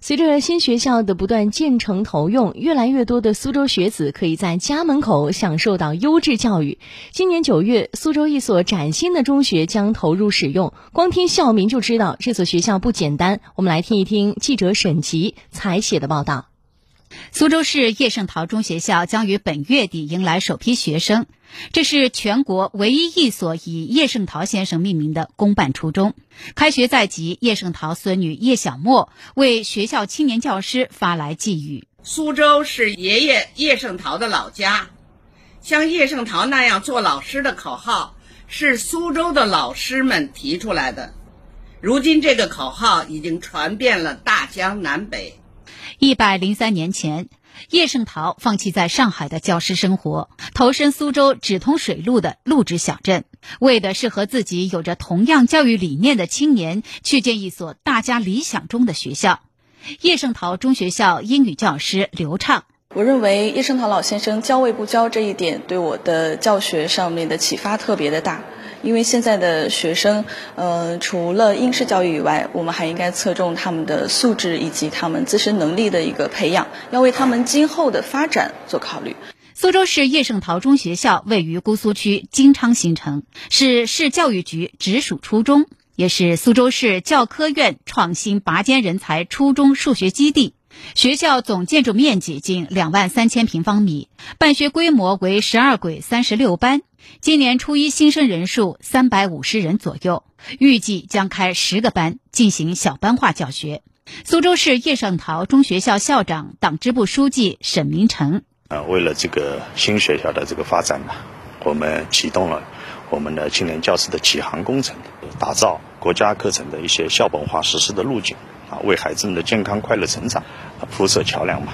随着新学校的不断建成投用，越来越多的苏州学子可以在家门口享受到优质教育。今年九月，苏州一所崭新的中学将投入使用，光听校名就知道这所学校不简单。我们来听一听记者沈吉采写的报道。苏州市叶圣陶中学校将于本月底迎来首批学生，这是全国唯一一所以叶圣陶先生命名的公办初中。开学在即，叶圣陶孙女叶小沫为学校青年教师发来寄语：“苏州是爷爷叶圣陶的老家，像叶圣陶那样做老师的口号是苏州的老师们提出来的，如今这个口号已经传遍了大江南北。”一百零三年前，叶圣陶放弃在上海的教师生活，投身苏州只通水路的陆直小镇，为的是和自己有着同样教育理念的青年去建一所大家理想中的学校——叶圣陶中学校英语教师刘畅。我认为叶圣陶老先生教位不教这一点，对我的教学上面的启发特别的大。因为现在的学生，呃，除了应试教育以外，我们还应该侧重他们的素质以及他们自身能力的一个培养，要为他们今后的发展做考虑。苏州市叶圣陶中学校位于姑苏区金昌新城，是市教育局直属初中，也是苏州市教科院创新拔尖人才初中数学基地。学校总建筑面积近两万三千平方米，办学规模为十二轨三十六班。今年初一新生人数三百五十人左右，预计将开十个班进行小班化教学。苏州市叶圣陶中学校校长、党支部书记沈明成：呃，为了这个新学校的这个发展呢，我们启动了我们的青年教师的启航工程，打造国家课程的一些校本化实施的路径。啊，为孩子们的健康快乐成长铺设桥梁吧。